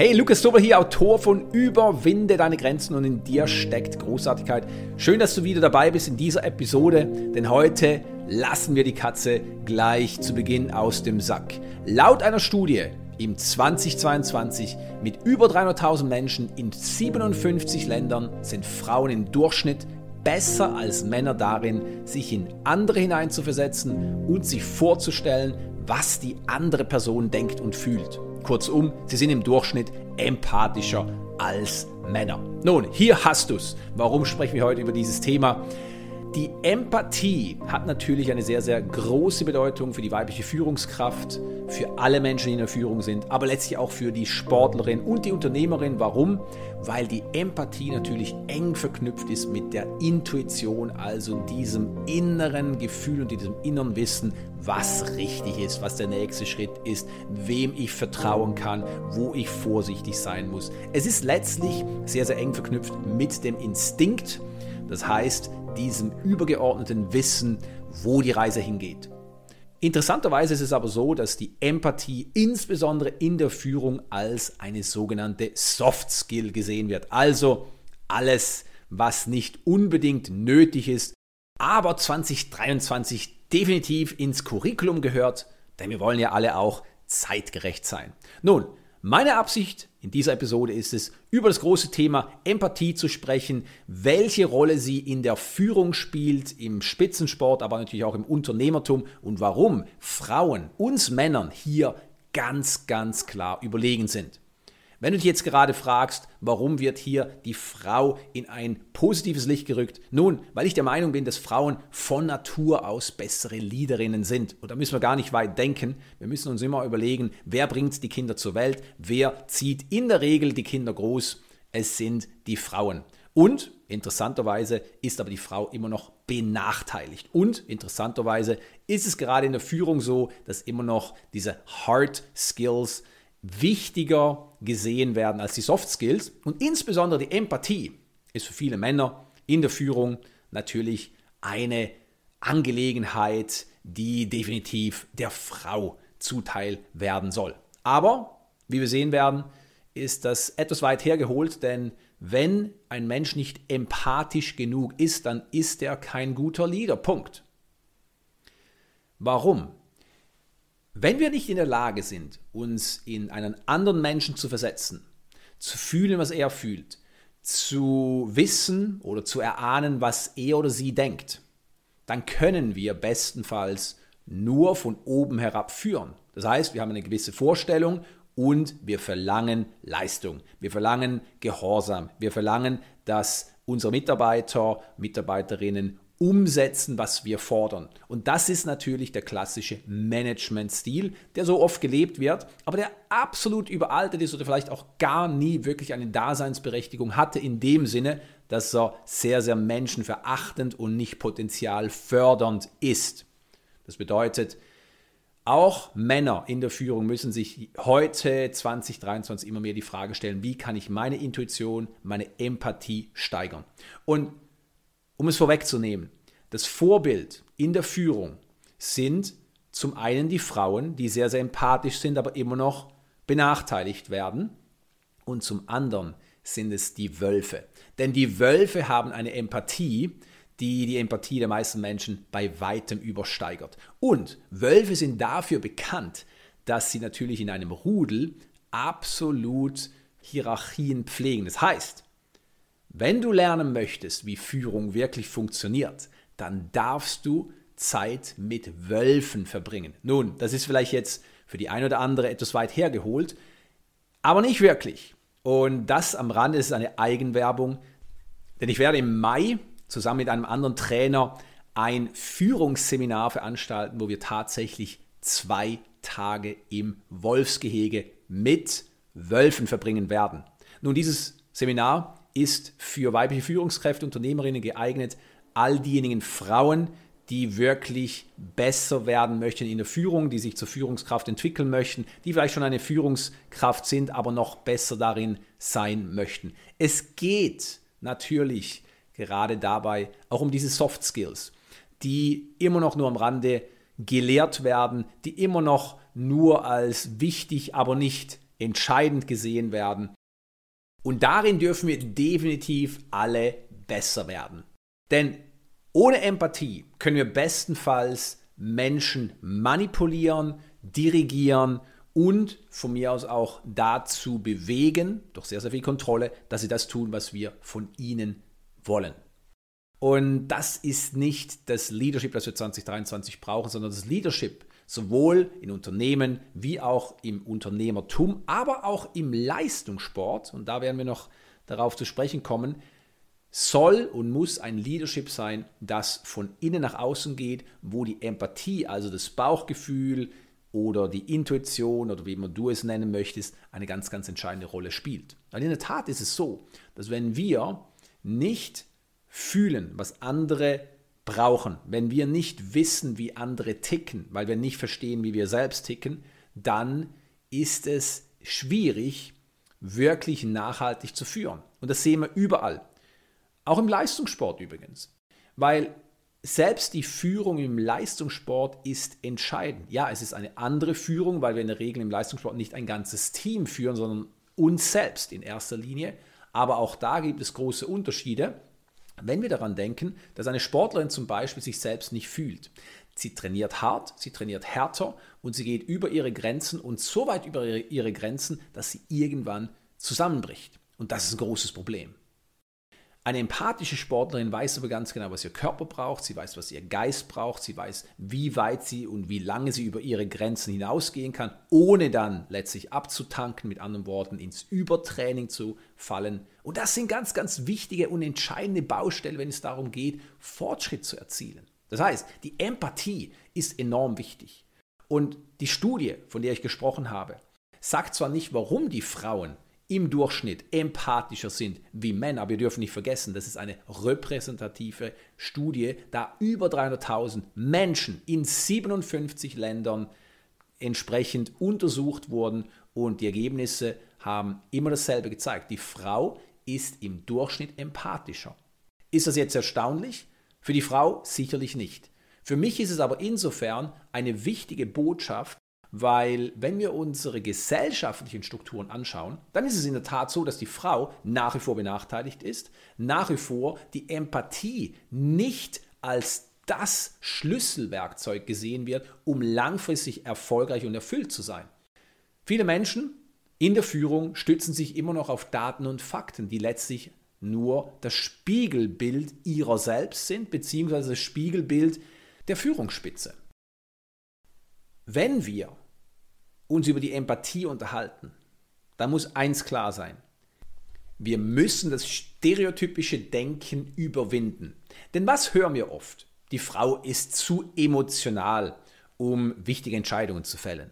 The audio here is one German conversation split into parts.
Hey, Lukas Dober hier, Autor von Überwinde deine Grenzen und in dir steckt Großartigkeit. Schön, dass du wieder dabei bist in dieser Episode, denn heute lassen wir die Katze gleich zu Beginn aus dem Sack. Laut einer Studie im 2022 mit über 300.000 Menschen in 57 Ländern sind Frauen im Durchschnitt besser als Männer darin, sich in andere hineinzuversetzen und sich vorzustellen, was die andere Person denkt und fühlt. Kurzum, sie sind im Durchschnitt empathischer als Männer. Nun, hier hast du es. Warum sprechen wir heute über dieses Thema? Die Empathie hat natürlich eine sehr, sehr große Bedeutung für die weibliche Führungskraft, für alle Menschen, die in der Führung sind, aber letztlich auch für die Sportlerin und die Unternehmerin. Warum? Weil die Empathie natürlich eng verknüpft ist mit der Intuition, also diesem inneren Gefühl und diesem inneren Wissen, was richtig ist, was der nächste Schritt ist, wem ich vertrauen kann, wo ich vorsichtig sein muss. Es ist letztlich sehr, sehr eng verknüpft mit dem Instinkt. Das heißt, diesem übergeordneten Wissen, wo die Reise hingeht. Interessanterweise ist es aber so, dass die Empathie insbesondere in der Führung als eine sogenannte Soft Skill gesehen wird. Also alles, was nicht unbedingt nötig ist, aber 2023 definitiv ins Curriculum gehört, denn wir wollen ja alle auch zeitgerecht sein. Nun, meine Absicht in dieser Episode ist es, über das große Thema Empathie zu sprechen, welche Rolle sie in der Führung spielt, im Spitzensport, aber natürlich auch im Unternehmertum und warum Frauen uns Männern hier ganz, ganz klar überlegen sind. Wenn du dich jetzt gerade fragst, warum wird hier die Frau in ein positives Licht gerückt? Nun, weil ich der Meinung bin, dass Frauen von Natur aus bessere Leaderinnen sind. Und da müssen wir gar nicht weit denken. Wir müssen uns immer überlegen, wer bringt die Kinder zur Welt, wer zieht in der Regel die Kinder groß. Es sind die Frauen. Und interessanterweise ist aber die Frau immer noch benachteiligt. Und interessanterweise ist es gerade in der Führung so, dass immer noch diese Hard Skills wichtiger gesehen werden als die Soft Skills. Und insbesondere die Empathie ist für viele Männer in der Führung natürlich eine Angelegenheit, die definitiv der Frau zuteil werden soll. Aber, wie wir sehen werden, ist das etwas weit hergeholt, denn wenn ein Mensch nicht empathisch genug ist, dann ist er kein guter Leader. Punkt. Warum? Wenn wir nicht in der Lage sind, uns in einen anderen Menschen zu versetzen, zu fühlen, was er fühlt, zu wissen oder zu erahnen, was er oder sie denkt, dann können wir bestenfalls nur von oben herab führen. Das heißt, wir haben eine gewisse Vorstellung und wir verlangen Leistung. Wir verlangen Gehorsam. Wir verlangen, dass unsere Mitarbeiter, Mitarbeiterinnen umsetzen, was wir fordern. Und das ist natürlich der klassische Management-Stil, der so oft gelebt wird, aber der absolut überaltet ist oder vielleicht auch gar nie wirklich eine Daseinsberechtigung hatte in dem Sinne, dass er sehr, sehr menschenverachtend und nicht potenzialfördernd ist. Das bedeutet, auch Männer in der Führung müssen sich heute 2023 immer mehr die Frage stellen, wie kann ich meine Intuition, meine Empathie steigern? Und um es vorwegzunehmen, das Vorbild in der Führung sind zum einen die Frauen, die sehr, sehr empathisch sind, aber immer noch benachteiligt werden. Und zum anderen sind es die Wölfe. Denn die Wölfe haben eine Empathie, die die Empathie der meisten Menschen bei weitem übersteigert. Und Wölfe sind dafür bekannt, dass sie natürlich in einem Rudel absolut Hierarchien pflegen. Das heißt, wenn du lernen möchtest, wie Führung wirklich funktioniert, dann darfst du Zeit mit Wölfen verbringen. Nun, das ist vielleicht jetzt für die ein oder andere etwas weit hergeholt, aber nicht wirklich. Und das am Rande ist eine Eigenwerbung, denn ich werde im Mai zusammen mit einem anderen Trainer ein Führungsseminar veranstalten, wo wir tatsächlich zwei Tage im Wolfsgehege mit Wölfen verbringen werden. Nun, dieses Seminar ist für weibliche Führungskräfte, Unternehmerinnen geeignet, all diejenigen Frauen, die wirklich besser werden möchten in der Führung, die sich zur Führungskraft entwickeln möchten, die vielleicht schon eine Führungskraft sind, aber noch besser darin sein möchten. Es geht natürlich gerade dabei auch um diese Soft Skills, die immer noch nur am Rande gelehrt werden, die immer noch nur als wichtig, aber nicht entscheidend gesehen werden. Und darin dürfen wir definitiv alle besser werden. Denn ohne Empathie können wir bestenfalls Menschen manipulieren, dirigieren und von mir aus auch dazu bewegen, durch sehr, sehr viel Kontrolle, dass sie das tun, was wir von ihnen wollen. Und das ist nicht das Leadership, das wir 2023 brauchen, sondern das Leadership sowohl in Unternehmen wie auch im Unternehmertum, aber auch im Leistungssport, und da werden wir noch darauf zu sprechen kommen, soll und muss ein Leadership sein, das von innen nach außen geht, wo die Empathie, also das Bauchgefühl oder die Intuition oder wie immer du es nennen möchtest, eine ganz, ganz entscheidende Rolle spielt. Weil in der Tat ist es so, dass wenn wir nicht fühlen, was andere brauchen, wenn wir nicht wissen, wie andere ticken, weil wir nicht verstehen, wie wir selbst ticken, dann ist es schwierig, wirklich nachhaltig zu führen. Und das sehen wir überall. Auch im Leistungssport übrigens. Weil selbst die Führung im Leistungssport ist entscheidend. Ja, es ist eine andere Führung, weil wir in der Regel im Leistungssport nicht ein ganzes Team führen, sondern uns selbst in erster Linie. Aber auch da gibt es große Unterschiede, wenn wir daran denken, dass eine Sportlerin zum Beispiel sich selbst nicht fühlt. Sie trainiert hart, sie trainiert härter und sie geht über ihre Grenzen und so weit über ihre Grenzen, dass sie irgendwann zusammenbricht. Und das ist ein großes Problem. Eine empathische Sportlerin weiß aber ganz genau, was ihr Körper braucht, sie weiß, was ihr Geist braucht, sie weiß, wie weit sie und wie lange sie über ihre Grenzen hinausgehen kann, ohne dann letztlich abzutanken, mit anderen Worten, ins Übertraining zu fallen. Und das sind ganz, ganz wichtige und entscheidende Baustellen, wenn es darum geht, Fortschritt zu erzielen. Das heißt, die Empathie ist enorm wichtig. Und die Studie, von der ich gesprochen habe, sagt zwar nicht, warum die Frauen im Durchschnitt empathischer sind wie Männer. Aber wir dürfen nicht vergessen, das ist eine repräsentative Studie, da über 300.000 Menschen in 57 Ländern entsprechend untersucht wurden und die Ergebnisse haben immer dasselbe gezeigt. Die Frau ist im Durchschnitt empathischer. Ist das jetzt erstaunlich? Für die Frau sicherlich nicht. Für mich ist es aber insofern eine wichtige Botschaft, weil wenn wir unsere gesellschaftlichen Strukturen anschauen, dann ist es in der Tat so, dass die Frau nach wie vor benachteiligt ist, nach wie vor die Empathie nicht als das Schlüsselwerkzeug gesehen wird, um langfristig erfolgreich und erfüllt zu sein. Viele Menschen in der Führung stützen sich immer noch auf Daten und Fakten, die letztlich nur das Spiegelbild ihrer selbst sind, beziehungsweise das Spiegelbild der Führungsspitze. Wenn wir uns über die Empathie unterhalten, dann muss eins klar sein. Wir müssen das stereotypische Denken überwinden. Denn was hören wir oft? Die Frau ist zu emotional, um wichtige Entscheidungen zu fällen.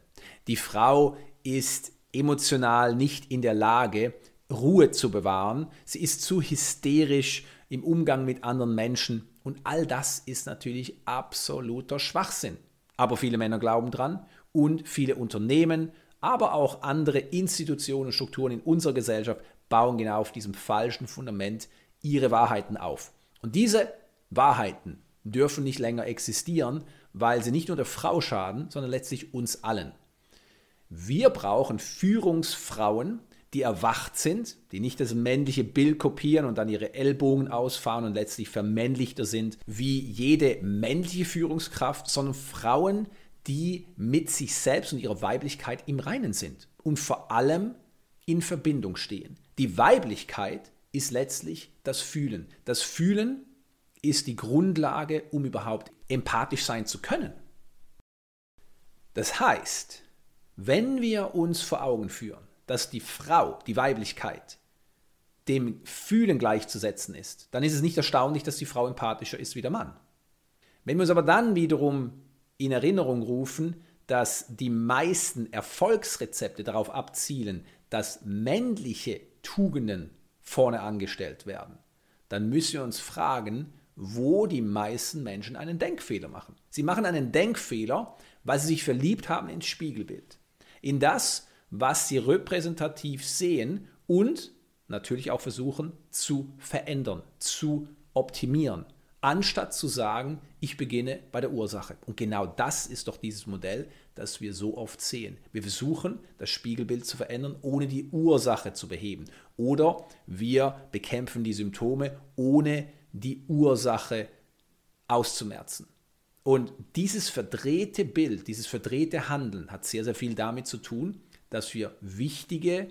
Die Frau ist emotional nicht in der Lage, Ruhe zu bewahren. Sie ist zu hysterisch im Umgang mit anderen Menschen. Und all das ist natürlich absoluter Schwachsinn. Aber viele Männer glauben dran und viele Unternehmen, aber auch andere Institutionen und Strukturen in unserer Gesellschaft bauen genau auf diesem falschen Fundament ihre Wahrheiten auf. Und diese Wahrheiten dürfen nicht länger existieren, weil sie nicht nur der Frau schaden, sondern letztlich uns allen. Wir brauchen Führungsfrauen, die erwacht sind, die nicht das männliche Bild kopieren und dann ihre Ellbogen ausfahren und letztlich vermännlichter sind wie jede männliche Führungskraft, sondern Frauen, die mit sich selbst und ihrer Weiblichkeit im Reinen sind und vor allem in Verbindung stehen. Die Weiblichkeit ist letztlich das Fühlen. Das Fühlen ist die Grundlage, um überhaupt empathisch sein zu können. Das heißt, wenn wir uns vor Augen führen, dass die Frau, die Weiblichkeit, dem Fühlen gleichzusetzen ist, dann ist es nicht erstaunlich, dass die Frau empathischer ist wie der Mann. Wenn wir uns aber dann wiederum in Erinnerung rufen, dass die meisten Erfolgsrezepte darauf abzielen, dass männliche Tugenden vorne angestellt werden, dann müssen wir uns fragen, wo die meisten Menschen einen Denkfehler machen. Sie machen einen Denkfehler, weil sie sich verliebt haben ins Spiegelbild, in das, was sie repräsentativ sehen und natürlich auch versuchen zu verändern, zu optimieren. Anstatt zu sagen, ich beginne bei der Ursache. Und genau das ist doch dieses Modell, das wir so oft sehen. Wir versuchen, das Spiegelbild zu verändern, ohne die Ursache zu beheben. Oder wir bekämpfen die Symptome, ohne die Ursache auszumerzen. Und dieses verdrehte Bild, dieses verdrehte Handeln hat sehr, sehr viel damit zu tun, dass wir wichtige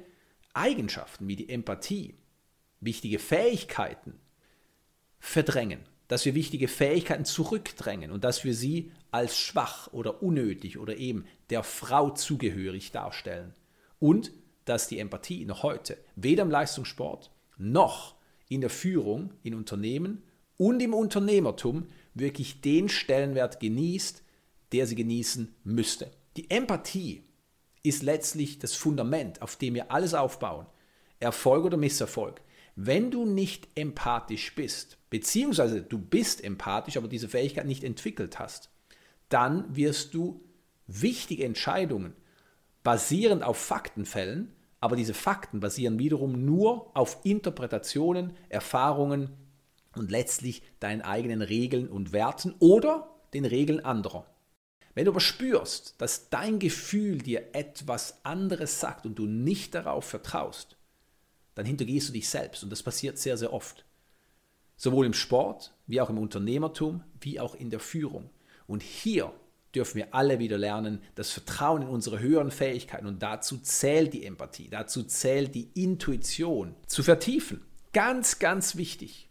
Eigenschaften wie die Empathie, wichtige Fähigkeiten verdrängen dass wir wichtige Fähigkeiten zurückdrängen und dass wir sie als schwach oder unnötig oder eben der Frau zugehörig darstellen. Und dass die Empathie noch heute weder im Leistungssport noch in der Führung in Unternehmen und im Unternehmertum wirklich den Stellenwert genießt, der sie genießen müsste. Die Empathie ist letztlich das Fundament, auf dem wir alles aufbauen. Erfolg oder Misserfolg. Wenn du nicht empathisch bist, beziehungsweise du bist empathisch, aber diese Fähigkeit nicht entwickelt hast, dann wirst du wichtige Entscheidungen basierend auf Fakten fällen, aber diese Fakten basieren wiederum nur auf Interpretationen, Erfahrungen und letztlich deinen eigenen Regeln und Werten oder den Regeln anderer. Wenn du aber spürst, dass dein Gefühl dir etwas anderes sagt und du nicht darauf vertraust, dann hintergehst du dich selbst. Und das passiert sehr, sehr oft. Sowohl im Sport, wie auch im Unternehmertum, wie auch in der Führung. Und hier dürfen wir alle wieder lernen, das Vertrauen in unsere höheren Fähigkeiten und dazu zählt die Empathie, dazu zählt die Intuition zu vertiefen. Ganz, ganz wichtig.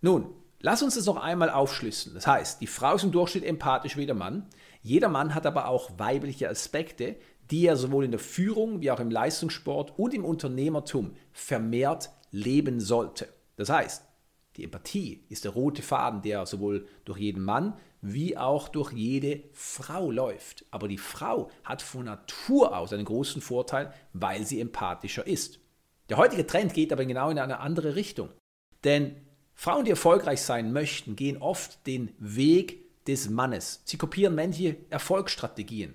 Nun, lass uns das noch einmal aufschlüsseln. Das heißt, die Frau ist im Durchschnitt empathisch wie der Mann. Jeder Mann hat aber auch weibliche Aspekte, die er sowohl in der Führung wie auch im Leistungssport und im Unternehmertum vermehrt leben sollte. Das heißt, die Empathie ist der rote Faden, der sowohl durch jeden Mann wie auch durch jede Frau läuft. Aber die Frau hat von Natur aus einen großen Vorteil, weil sie empathischer ist. Der heutige Trend geht aber genau in eine andere Richtung. Denn Frauen, die erfolgreich sein möchten, gehen oft den Weg des Mannes. Sie kopieren männliche Erfolgsstrategien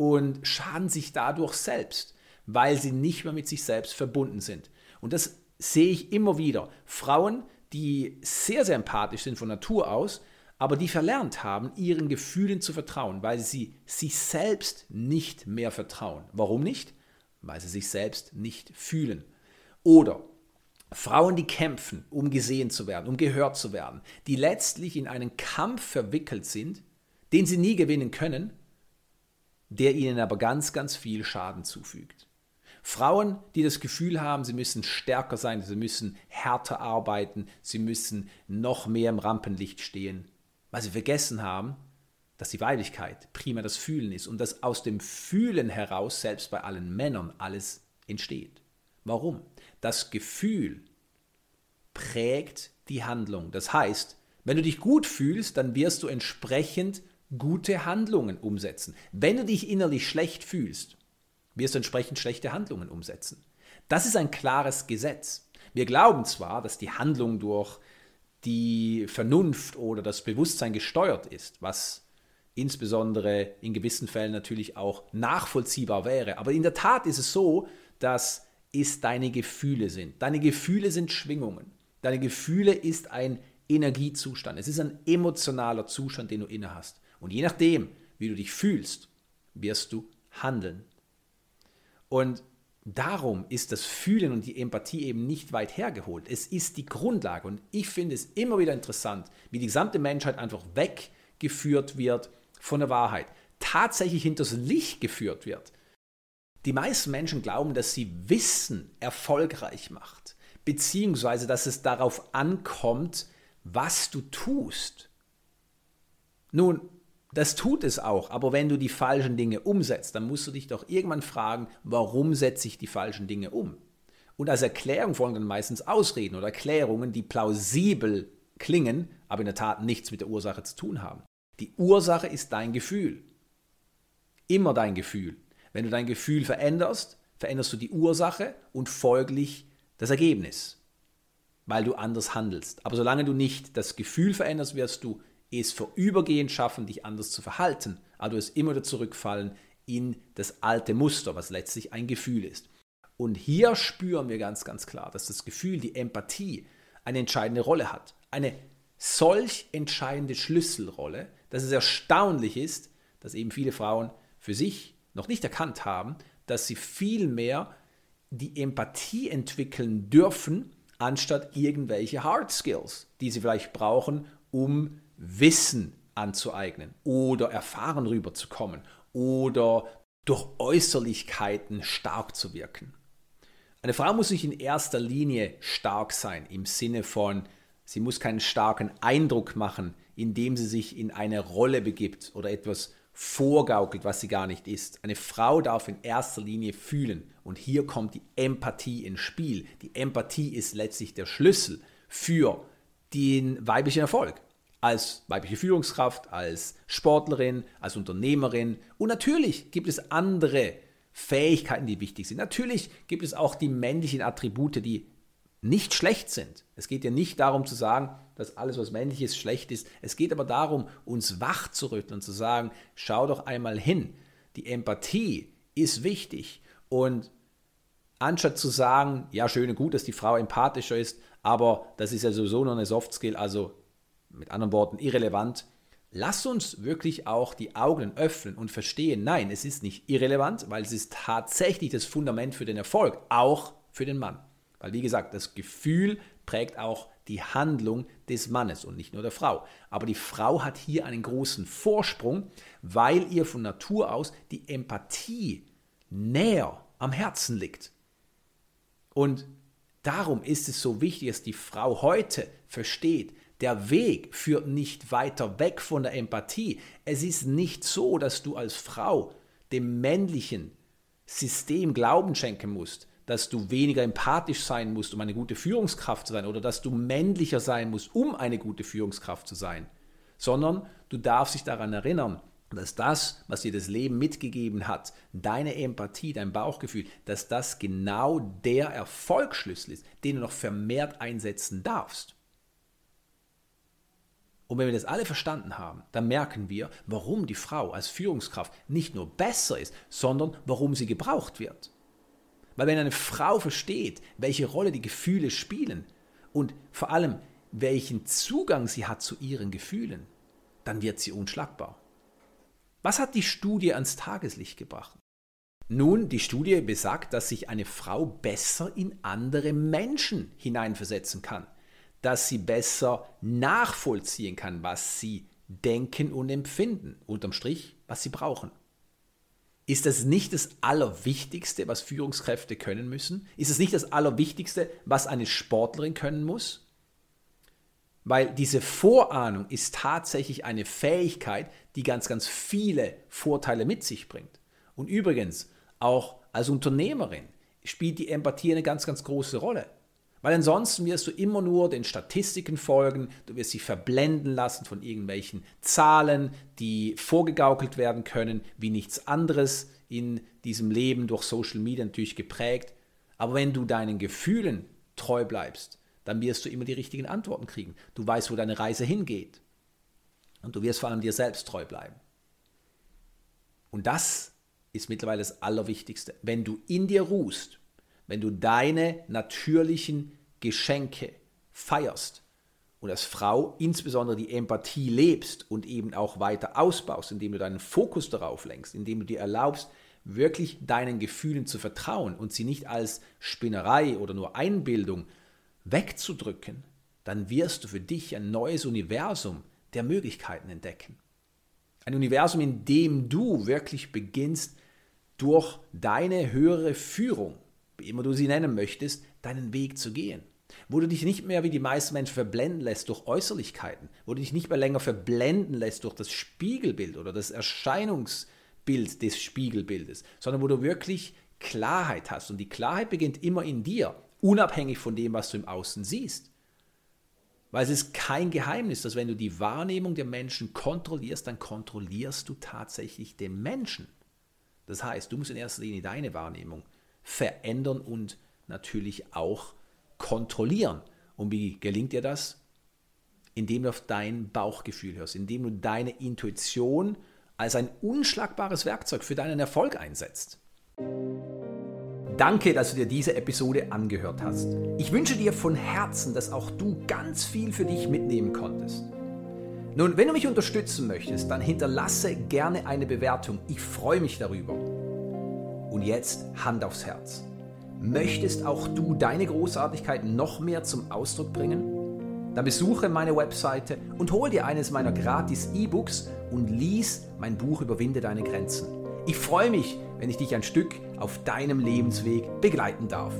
und schaden sich dadurch selbst, weil sie nicht mehr mit sich selbst verbunden sind. Und das sehe ich immer wieder. Frauen, die sehr, sehr empathisch sind von Natur aus, aber die verlernt haben, ihren Gefühlen zu vertrauen, weil sie sich selbst nicht mehr vertrauen. Warum nicht? Weil sie sich selbst nicht fühlen. Oder Frauen, die kämpfen, um gesehen zu werden, um gehört zu werden, die letztlich in einen Kampf verwickelt sind, den sie nie gewinnen können, der ihnen aber ganz, ganz viel Schaden zufügt. Frauen, die das Gefühl haben, sie müssen stärker sein, sie müssen härter arbeiten, sie müssen noch mehr im Rampenlicht stehen, weil sie vergessen haben, dass die Weiblichkeit prima das Fühlen ist und dass aus dem Fühlen heraus selbst bei allen Männern alles entsteht. Warum? Das Gefühl prägt die Handlung. Das heißt, wenn du dich gut fühlst, dann wirst du entsprechend gute Handlungen umsetzen. Wenn du dich innerlich schlecht fühlst, wirst du entsprechend schlechte Handlungen umsetzen. Das ist ein klares Gesetz. Wir glauben zwar, dass die Handlung durch die Vernunft oder das Bewusstsein gesteuert ist, was insbesondere in gewissen Fällen natürlich auch nachvollziehbar wäre. Aber in der Tat ist es so, dass es deine Gefühle sind. Deine Gefühle sind Schwingungen. Deine Gefühle ist ein Energiezustand. Es ist ein emotionaler Zustand, den du inne hast. Und je nachdem, wie du dich fühlst, wirst du handeln. Und darum ist das Fühlen und die Empathie eben nicht weit hergeholt. Es ist die Grundlage. Und ich finde es immer wieder interessant, wie die gesamte Menschheit einfach weggeführt wird von der Wahrheit, tatsächlich hinters Licht geführt wird. Die meisten Menschen glauben, dass sie Wissen erfolgreich macht, beziehungsweise dass es darauf ankommt, was du tust. Nun, das tut es auch, aber wenn du die falschen Dinge umsetzt, dann musst du dich doch irgendwann fragen, warum setze ich die falschen Dinge um? Und als Erklärung folgen dann meistens Ausreden oder Erklärungen, die plausibel klingen, aber in der Tat nichts mit der Ursache zu tun haben. Die Ursache ist dein Gefühl. Immer dein Gefühl. Wenn du dein Gefühl veränderst, veränderst du die Ursache und folglich das Ergebnis, weil du anders handelst. Aber solange du nicht das Gefühl veränderst, wirst du es vorübergehend schaffen, dich anders zu verhalten, aber du wirst immer wieder zurückfallen in das alte Muster, was letztlich ein Gefühl ist. Und hier spüren wir ganz, ganz klar, dass das Gefühl, die Empathie eine entscheidende Rolle hat. Eine solch entscheidende Schlüsselrolle, dass es erstaunlich ist, dass eben viele Frauen für sich noch nicht erkannt haben, dass sie viel mehr die Empathie entwickeln dürfen, anstatt irgendwelche Hard Skills, die sie vielleicht brauchen, um Wissen anzueignen oder erfahren rüberzukommen oder durch Äußerlichkeiten stark zu wirken. Eine Frau muss nicht in erster Linie stark sein im Sinne von, sie muss keinen starken Eindruck machen, indem sie sich in eine Rolle begibt oder etwas vorgaukelt, was sie gar nicht ist. Eine Frau darf in erster Linie fühlen und hier kommt die Empathie ins Spiel. Die Empathie ist letztlich der Schlüssel für den weiblichen Erfolg. Als weibliche Führungskraft, als Sportlerin, als Unternehmerin. Und natürlich gibt es andere Fähigkeiten, die wichtig sind. Natürlich gibt es auch die männlichen Attribute, die nicht schlecht sind. Es geht ja nicht darum zu sagen, dass alles, was männlich ist, schlecht ist. Es geht aber darum, uns wach zu rütteln und zu sagen, schau doch einmal hin. Die Empathie ist wichtig. Und anstatt zu sagen, ja, schön und gut, dass die Frau empathischer ist, aber das ist ja sowieso nur eine Soft Skill, also mit anderen Worten irrelevant, lass uns wirklich auch die Augen öffnen und verstehen, nein, es ist nicht irrelevant, weil es ist tatsächlich das Fundament für den Erfolg, auch für den Mann. Weil, wie gesagt, das Gefühl prägt auch die Handlung des Mannes und nicht nur der Frau. Aber die Frau hat hier einen großen Vorsprung, weil ihr von Natur aus die Empathie näher am Herzen liegt. Und darum ist es so wichtig, dass die Frau heute versteht, der Weg führt nicht weiter weg von der Empathie. Es ist nicht so, dass du als Frau dem männlichen System Glauben schenken musst, dass du weniger empathisch sein musst, um eine gute Führungskraft zu sein, oder dass du männlicher sein musst, um eine gute Führungskraft zu sein, sondern du darfst dich daran erinnern, dass das, was dir das Leben mitgegeben hat, deine Empathie, dein Bauchgefühl, dass das genau der Erfolgsschlüssel ist, den du noch vermehrt einsetzen darfst. Und wenn wir das alle verstanden haben, dann merken wir, warum die Frau als Führungskraft nicht nur besser ist, sondern warum sie gebraucht wird. Weil wenn eine Frau versteht, welche Rolle die Gefühle spielen und vor allem welchen Zugang sie hat zu ihren Gefühlen, dann wird sie unschlagbar. Was hat die Studie ans Tageslicht gebracht? Nun, die Studie besagt, dass sich eine Frau besser in andere Menschen hineinversetzen kann dass sie besser nachvollziehen kann, was sie denken und empfinden. Unterm Strich, was sie brauchen. Ist das nicht das Allerwichtigste, was Führungskräfte können müssen? Ist es nicht das Allerwichtigste, was eine Sportlerin können muss? Weil diese Vorahnung ist tatsächlich eine Fähigkeit, die ganz, ganz viele Vorteile mit sich bringt. Und übrigens, auch als Unternehmerin spielt die Empathie eine ganz, ganz große Rolle. Weil ansonsten wirst du immer nur den Statistiken folgen, du wirst dich verblenden lassen von irgendwelchen Zahlen, die vorgegaukelt werden können, wie nichts anderes in diesem Leben durch Social Media natürlich geprägt. Aber wenn du deinen Gefühlen treu bleibst, dann wirst du immer die richtigen Antworten kriegen. Du weißt, wo deine Reise hingeht. Und du wirst vor allem dir selbst treu bleiben. Und das ist mittlerweile das Allerwichtigste. Wenn du in dir ruhst, wenn du deine natürlichen Geschenke feierst und als Frau insbesondere die Empathie lebst und eben auch weiter ausbaust, indem du deinen Fokus darauf lenkst, indem du dir erlaubst, wirklich deinen Gefühlen zu vertrauen und sie nicht als Spinnerei oder nur Einbildung wegzudrücken, dann wirst du für dich ein neues Universum der Möglichkeiten entdecken. Ein Universum, in dem du wirklich beginnst, durch deine höhere Führung wie immer du sie nennen möchtest, deinen Weg zu gehen. Wo du dich nicht mehr wie die meisten Menschen verblenden lässt durch Äußerlichkeiten, wo du dich nicht mehr länger verblenden lässt durch das Spiegelbild oder das Erscheinungsbild des Spiegelbildes, sondern wo du wirklich Klarheit hast. Und die Klarheit beginnt immer in dir, unabhängig von dem, was du im Außen siehst. Weil es ist kein Geheimnis, dass wenn du die Wahrnehmung der Menschen kontrollierst, dann kontrollierst du tatsächlich den Menschen. Das heißt, du musst in erster Linie deine Wahrnehmung verändern und natürlich auch kontrollieren. Und wie gelingt dir das? Indem du auf dein Bauchgefühl hörst, indem du deine Intuition als ein unschlagbares Werkzeug für deinen Erfolg einsetzt. Danke, dass du dir diese Episode angehört hast. Ich wünsche dir von Herzen, dass auch du ganz viel für dich mitnehmen konntest. Nun, wenn du mich unterstützen möchtest, dann hinterlasse gerne eine Bewertung. Ich freue mich darüber. Und jetzt Hand aufs Herz. Möchtest auch du deine Großartigkeit noch mehr zum Ausdruck bringen? Dann besuche meine Webseite und hol dir eines meiner gratis E-Books und lies mein Buch Überwinde deine Grenzen. Ich freue mich, wenn ich dich ein Stück auf deinem Lebensweg begleiten darf.